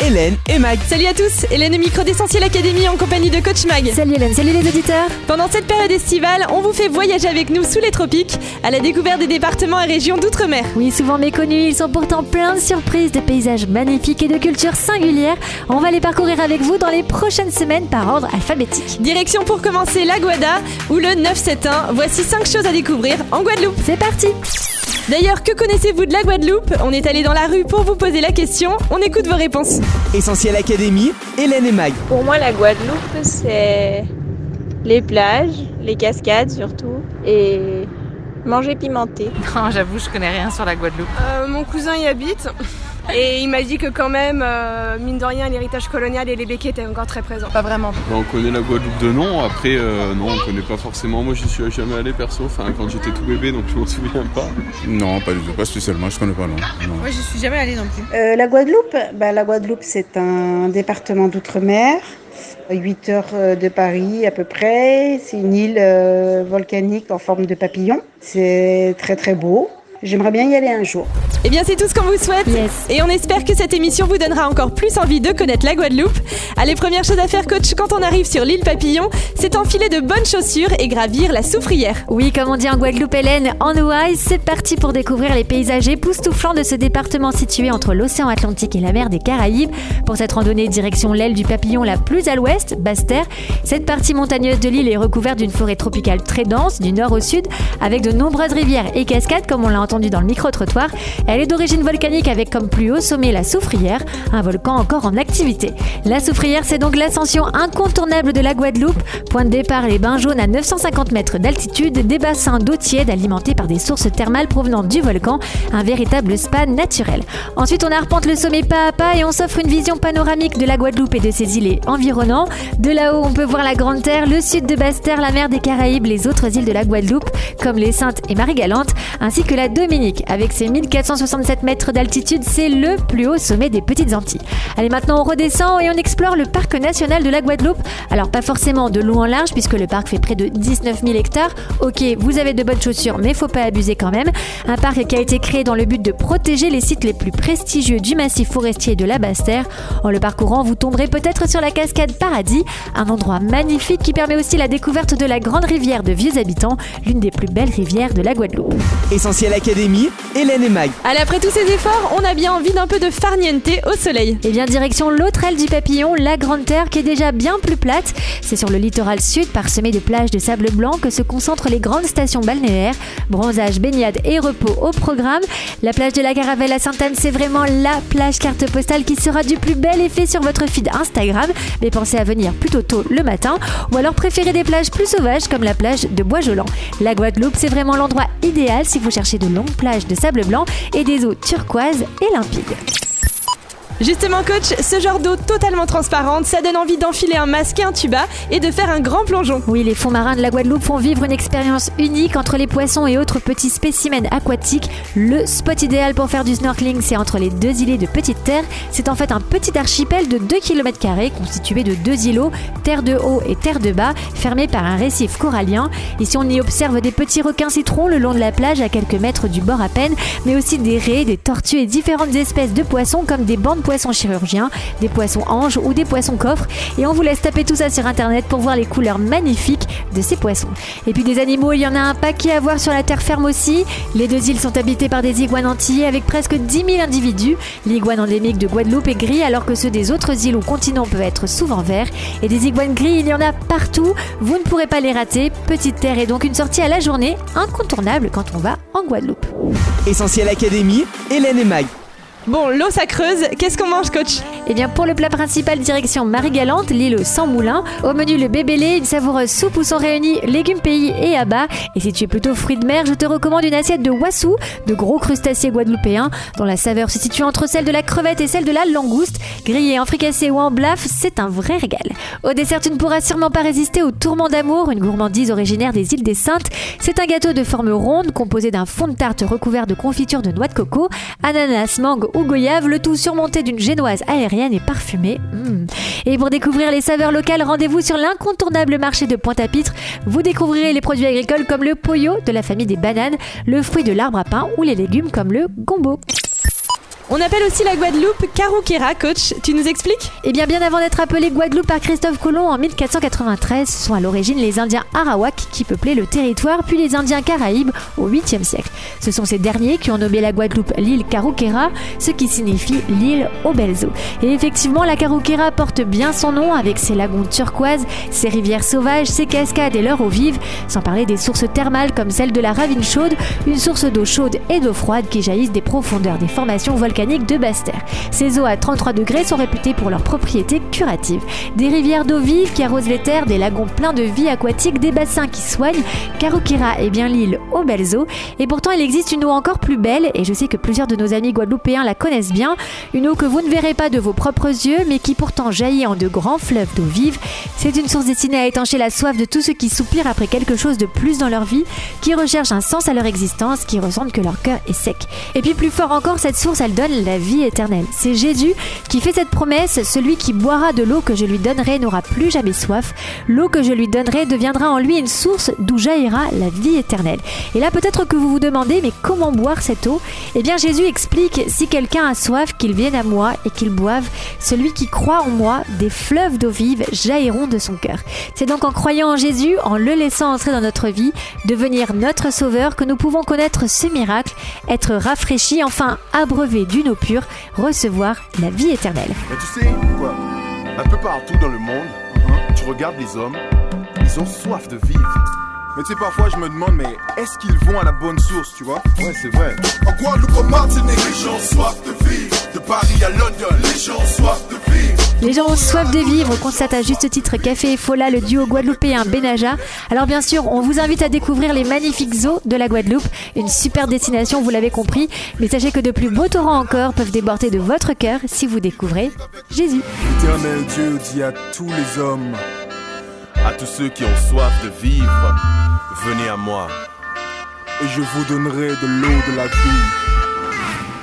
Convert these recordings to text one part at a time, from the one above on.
Hélène et Mag. Salut à tous, Hélène au micro d'Essentiel Académie en compagnie de Coach Mag. Salut Hélène, salut les auditeurs. Pendant cette période estivale, on vous fait voyager avec nous sous les tropiques à la découverte des départements et régions d'outre-mer. Oui, souvent méconnus, ils sont pourtant pleins de surprises, de paysages magnifiques et de cultures singulières. On va les parcourir avec vous dans les prochaines semaines par ordre alphabétique. Direction pour commencer la Guada ou le 971. Voici 5 choses à découvrir en Guadeloupe. C'est parti D'ailleurs, que connaissez-vous de la Guadeloupe? On est allé dans la rue pour vous poser la question. On écoute vos réponses. Essentiel Académie. Hélène et Mag. Pour moi, la Guadeloupe, c'est les plages, les cascades surtout, et manger pimenté. Non, j'avoue, je connais rien sur la Guadeloupe. Euh, mon cousin y habite et il m'a dit que quand même, euh, mine de rien, l'héritage colonial et les béquets étaient encore très présents. Pas vraiment. Bah, on connaît la Guadeloupe de nom, après euh, non on connaît pas forcément. Moi j'y suis jamais allé perso, enfin quand j'étais tout bébé donc je m'en souviens pas. Non, pas du tout, pas spécialement, je connais pas non. non. Moi, j'y suis jamais allée non plus. Euh, la Guadeloupe, bah, la Guadeloupe c'est un département d'outre-mer, 8 heures euh, de Paris à peu près. C'est une île euh, volcanique en forme de papillon. C'est très très beau. J'aimerais bien y aller un jour. Eh bien, c'est tout ce qu'on vous souhaite. Yes. Et on espère que cette émission vous donnera encore plus envie de connaître la Guadeloupe. Allez, première chose à faire, coach, quand on arrive sur l'île Papillon, c'est enfiler de bonnes chaussures et gravir la soufrière. Oui, comme on dit en Guadeloupe, Hélène, en Hawaï, c'est parti pour découvrir les paysages époustouflants de ce département situé entre l'océan Atlantique et la mer des Caraïbes. Pour cette randonnée, direction l'aile du papillon la plus à l'ouest, Basse-Terre. Cette partie montagneuse de l'île est recouverte d'une forêt tropicale très dense, du nord au sud, avec de nombreuses rivières et cascades, comme on l'a entendu dans le micro-trottoir. Elle est d'origine volcanique avec comme plus haut sommet la Soufrière, un volcan encore en activité. La Soufrière, c'est donc l'ascension incontournable de la Guadeloupe. Point de départ, les bains jaunes à 950 mètres d'altitude, des bassins d'eau tiède alimentés par des sources thermales provenant du volcan, un véritable spa naturel. Ensuite, on arpente le sommet pas à pas et on s'offre une vision panoramique de la Guadeloupe et de ses îles environnants. De là-haut, on peut voir la Grande Terre, le sud de Basse-Terre, la mer des Caraïbes, les autres îles de la Guadeloupe, comme les Saintes et Marie-Galante, ainsi que la Dominique. Avec ses 1467 mètres d'altitude, c'est le plus haut sommet des Petites Antilles. Allez, maintenant on redescend et on explore le parc national de la Guadeloupe. Alors, pas forcément de long en large, puisque le parc fait près de 19 000 hectares. Ok, vous avez de bonnes chaussures, mais faut pas abuser quand même. Un parc qui a été créé dans le but de protéger les sites les plus prestigieux du massif forestier de la Basse-Terre. En le parcourant, vous tomberez peut-être sur la cascade Paradis, un endroit magnifique qui permet aussi la découverte de la grande rivière de Vieux Habitants, l'une des plus belles rivières de la Guadeloupe. Hélène et Mag. Allez, après tous ces efforts, on a bien envie d'un peu de farniente au soleil. Et bien direction l'autre aile du papillon, la Grande Terre, qui est déjà bien plus plate. C'est sur le littoral sud, parsemé de plages de sable blanc, que se concentrent les grandes stations balnéaires. Bronzage, baignade et repos au programme. La plage de la Caravelle à Sainte-Anne, c'est vraiment la plage carte postale qui sera du plus bel effet sur votre feed Instagram. Mais pensez à venir plutôt tôt le matin, ou alors préférez des plages plus sauvages comme la plage de Bois-Jolant. La Guadeloupe, c'est vraiment l'endroit idéal si vous cherchez de longues plages de sable blanc et des eaux turquoises et limpides. Justement, coach, ce genre d'eau totalement transparente, ça donne envie d'enfiler un masque et un tuba et de faire un grand plongeon. Oui, les fonds marins de la Guadeloupe font vivre une expérience unique entre les poissons et autres petits spécimens aquatiques. Le spot idéal pour faire du snorkeling, c'est entre les deux îlets de Petite Terre. C'est en fait un petit archipel de 2 km constitué de deux îlots, terre de haut et terre de bas, fermés par un récif corallien. Ici, on y observe des petits requins citrons le long de la plage à quelques mètres du bord à peine, mais aussi des raies, des tortues et différentes espèces de poissons comme des bancs de poissons chirurgiens, des poissons anges ou des poissons coffres. Et on vous laisse taper tout ça sur internet pour voir les couleurs magnifiques de ces poissons. Et puis des animaux, il y en a un paquet à voir sur la terre ferme aussi. Les deux îles sont habitées par des iguanes antillais avec presque 10 000 individus. L'iguane endémique de Guadeloupe est gris alors que ceux des autres îles ou continents peuvent être souvent verts. Et des iguanes gris, il y en a partout. Vous ne pourrez pas les rater. Petite Terre est donc une sortie à la journée incontournable quand on va en Guadeloupe. Essentiel Académie. Hélène et Mag. Bon, l'eau ça creuse, qu'est-ce qu'on mange, coach? Et bien pour le plat principal, direction Marie-Galante, l'île sans moulin. Au menu, le bébélé, une savoureuse soupe où sont réunis légumes pays et abats. Et si tu es plutôt fruits de mer, je te recommande une assiette de wassou, de gros crustacés guadeloupéens, dont la saveur se situe entre celle de la crevette et celle de la langouste. Grillé en fricassé ou en blaf, c'est un vrai régal. Au dessert, tu ne pourras sûrement pas résister au tourment d'amour, une gourmandise originaire des îles des Saintes. C'est un gâteau de forme ronde composé d'un fond de tarte recouvert de confiture de noix de coco, ananas, mangue ou goyave, le tout surmonté d'une génoise aérienne et parfumée. Mmh. Et pour découvrir les saveurs locales, rendez-vous sur l'incontournable marché de Pointe-à-Pitre. Vous découvrirez les produits agricoles comme le poyo de la famille des bananes, le fruit de l'arbre à pain ou les légumes comme le gombo. On appelle aussi la Guadeloupe Karoukera, coach. Tu nous expliques? Eh bien, bien avant d'être appelée Guadeloupe par Christophe Colomb en 1493, ce sont à l'origine les Indiens Arawak qui peuplaient le territoire, puis les Indiens Caraïbes au 8e siècle. Ce sont ces derniers qui ont nommé la Guadeloupe l'île Karoukera, ce qui signifie l'île aux belles eaux. Et effectivement, la Karoukera porte bien son nom avec ses lagons turquoises, ses rivières sauvages, ses cascades et leurs eaux vives, sans parler des sources thermales comme celle de la Ravine chaude, une source d'eau chaude et d'eau froide qui jaillissent des profondeurs des formations volcaniques de Basse-Terre. Ces eaux à 33 degrés sont réputées pour leurs propriétés curatives. Des rivières d'eau vive qui arrosent les terres, des lagons pleins de vie aquatique, des bassins qui soignent. Karukira est bien l'île aux belles eaux. Et pourtant, il existe une eau encore plus belle, et je sais que plusieurs de nos amis guadeloupéens la connaissent bien. Une eau que vous ne verrez pas de vos propres yeux, mais qui pourtant jaillit en de grands fleuves d'eau vive. C'est une source destinée à étancher la soif de tous ceux qui soupirent après quelque chose de plus dans leur vie, qui recherchent un sens à leur existence, qui ressentent que leur cœur est sec. Et puis plus fort encore, cette source, elle donne la vie éternelle. C'est Jésus qui fait cette promesse, celui qui boira de l'eau que je lui donnerai n'aura plus jamais soif. L'eau que je lui donnerai deviendra en lui une source d'où jaillira la vie éternelle. Et là peut-être que vous vous demandez, mais comment boire cette eau? Eh bien Jésus explique, si quelqu'un a soif, qu'il vienne à moi et qu'il boive. Celui qui croit en moi, des fleuves d'eau vive jailliront de son cœur. C'est donc en croyant en Jésus, en le laissant entrer dans notre vie, devenir notre sauveur, que nous pouvons connaître ce miracle, être rafraîchis, enfin abreuvés d'une eau pure, recevoir la vie éternelle. Mais tu sais quoi? Un peu partout dans le monde, tu regardes les hommes, ils ont soif de vivre. Mais tu sais, parfois je me demande, mais est-ce qu'ils vont à la bonne source, tu vois? Ouais, c'est vrai. En Guadeloupe, en Martinique, les gens soif de vivre. De Paris à London, les gens soif de vivre. Les gens ont soif de vivre, constate à juste titre Café et Fola, le duo guadeloupéen Benaja. Alors bien sûr, on vous invite à découvrir les magnifiques eaux de la Guadeloupe, une super destination, vous l'avez compris. Mais sachez que de plus beaux torrents encore peuvent déborder de votre cœur si vous découvrez Jésus. Éternel Dieu dit à tous les hommes, à tous ceux qui ont soif de vivre, venez à moi, et je vous donnerai de l'eau de la vie.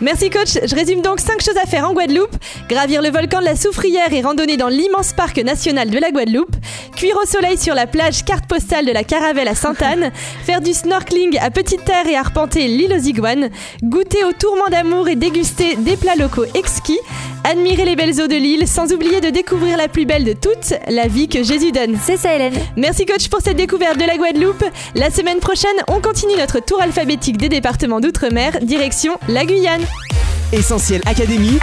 Merci coach, je résume donc 5 choses à faire en Guadeloupe. Gravir le volcan de la Soufrière et randonner dans l'immense parc national de la Guadeloupe. Cuire au soleil sur la plage carte postale de la Caravelle à Sainte-Anne. faire du snorkeling à Petite Terre et arpenter l'île aux Iguanes. Goûter au tourment d'amour et déguster des plats locaux exquis. Admirer les belles eaux de l'île sans oublier de découvrir la plus belle de toutes, la vie que Jésus donne. C'est ça Hélène. Merci coach pour cette découverte de la Guadeloupe. La semaine prochaine, on continue notre tour alphabétique des départements d'outre-mer, direction la Guyane. Essentiel Académie.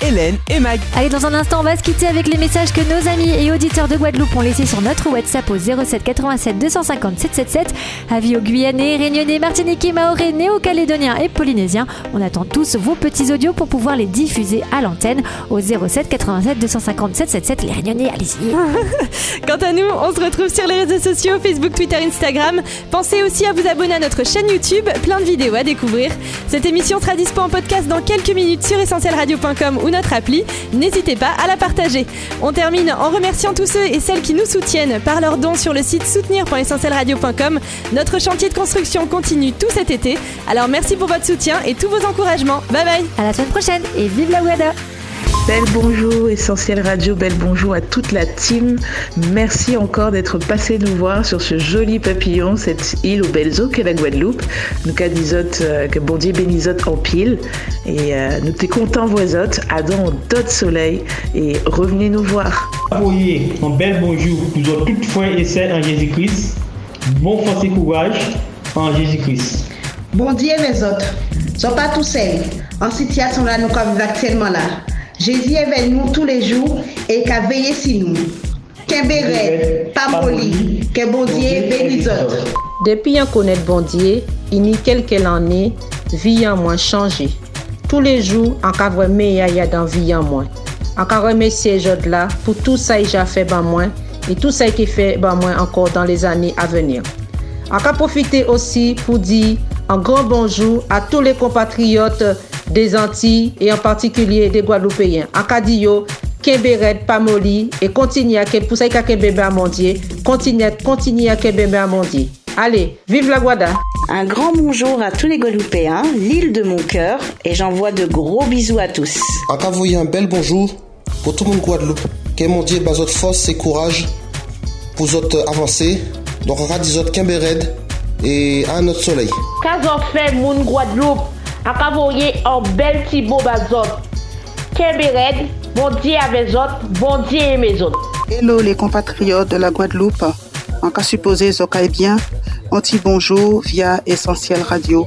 Hélène et Mag. Allez, dans un instant, on va se quitter avec les messages que nos amis et auditeurs de Guadeloupe ont laissés sur notre WhatsApp au 07 87 250 777. Avis aux Guyanais, Réunionnais, Martiniquais, Mahorais, Néo-Calédoniens et Polynésiens. On attend tous vos petits audios pour pouvoir les diffuser à l'antenne au 07 87 250 777. Les Réunionnais, allez-y. Quant à nous, on se retrouve sur les réseaux sociaux Facebook, Twitter, Instagram. Pensez aussi à vous abonner à notre chaîne YouTube, plein de vidéos à découvrir. Cette émission sera dispo en podcast dans quelques minutes sur essentielradio.com ou notre appli. N'hésitez pas à la partager. On termine en remerciant tous ceux et celles qui nous soutiennent par leurs dons sur le site soutenir.essentielradio.com. Notre chantier de construction continue tout cet été. Alors merci pour votre soutien et tous vos encouragements. Bye bye. À la semaine prochaine et vive la Guada. Belle bonjour, Essentiel Radio, belle bonjour à toute la team. Merci encore d'être passé nous voir sur ce joli papillon, cette île aux belles eaux qu'est la Guadeloupe. Nous qu'adisote, euh, que bon Dieu bénisote en pile. Et euh, nous t'es contents voisote, adon d'autres soleil et revenez nous voir. Voyez, un bel bonjour, nous avons toutefois essayé en Jésus-Christ. Bon force et courage en Jésus-Christ. Bon Dieu mes autres, sont pas tous seuls. En situation là, nous comme actuellement là. Jezi evel nou tou le jou, e ka veye si nou. Kenbe red, pa moli, ke bon bondye beni zot. Depi yon konet bondye, ini kelke lane, vi yon mwen chanje. Tou le jou, an ka vreme ya ya dan vi yon mwen. An ka remesye jod la, pou tout sa yi ja fe ban mwen, e tout sa yi ki fe ban mwen ankor dan les ane avenir. An ka profite osi pou di an gran bonjou a tou le kompatriyot, des Antilles et en particulier des Guadeloupéens. En Cadio, Kemberet, Pamoli et continue à pour ça bébé à mondier, continue, continue à bébé à mondier. Allez, vive la Guada Un grand bonjour à tous les Guadeloupéens, l'île de mon cœur, et j'envoie de gros bisous à tous. Encore vous un bel bonjour pour tout le monde Guadeloupe. Que mon Dieu bas force et courage pour votre avancer. Donc on autres Kimbered et à notre soleil. Qu'est-ce fait mon Guadeloupe? Encore un bel petit beau bazot. Kimbered, bon Dieu avec autres, bon Dieu et mes autres. Hello les compatriotes de la Guadeloupe. En cas supposé, Zoka bien. Anti bonjour via Essentiel Radio.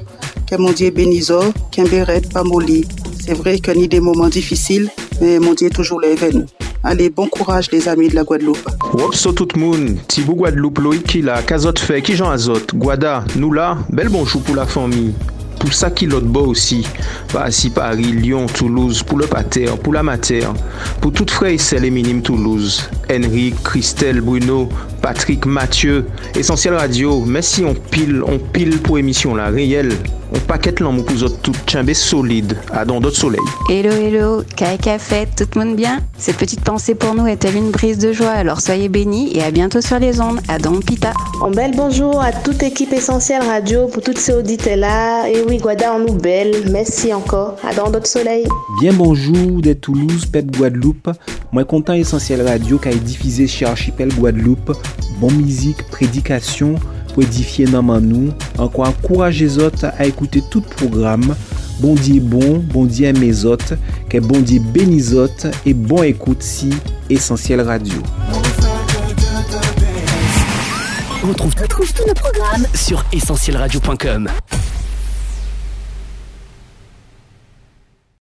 Que mon Dieu bénisse, Kimberet, Pamoli. C'est vrai qu'il y a des moments difficiles, mais mon Dieu toujours là avec nous. Allez, bon courage les amis de la Guadeloupe. Wopso tout le monde, Tibou Guadeloupe, Loïc qui là, Kazot fait, qui Jean Azot, Guada, nous là, bel bonjour pour la famille pour ça qui l'autre beau aussi. Bah, si Paris, Lyon, Toulouse, pour le pater, pour la matière, pour toutes frères et les minimes Toulouse. Henri, Christelle, Bruno, Patrick, Mathieu, Essentiel Radio, merci on pile, on pile pour émission là, réelle. On paquette l'amour pour autres tout chambé solide à dans d'autres soleils. Hello, hello, Kaika fait, tout le monde bien? Cette petite pensée pour nous est-elle une brise de joie? Alors soyez bénis et à bientôt sur les ondes. À Don Pita. Un bel bonjour à toute équipe Essentiel Radio pour toutes ces auditeurs là. Et oui, Guada en nous belle. Merci encore. À dans d'autres soleils. Bien bonjour de Toulouse, Pep Guadeloupe. Moi content Essentiel Radio qui a diffusé chez Archipel Guadeloupe. Bon musique, prédication pour édifier dans nous. Encore encourager les autres à écouter tout programme. Bon Dieu bon, bon Dieu mes autres, que bon Dieu bénisse autres et bon écoute si Essentiel Radio. On retrouve, tous nos programmes sur essentielradio.com.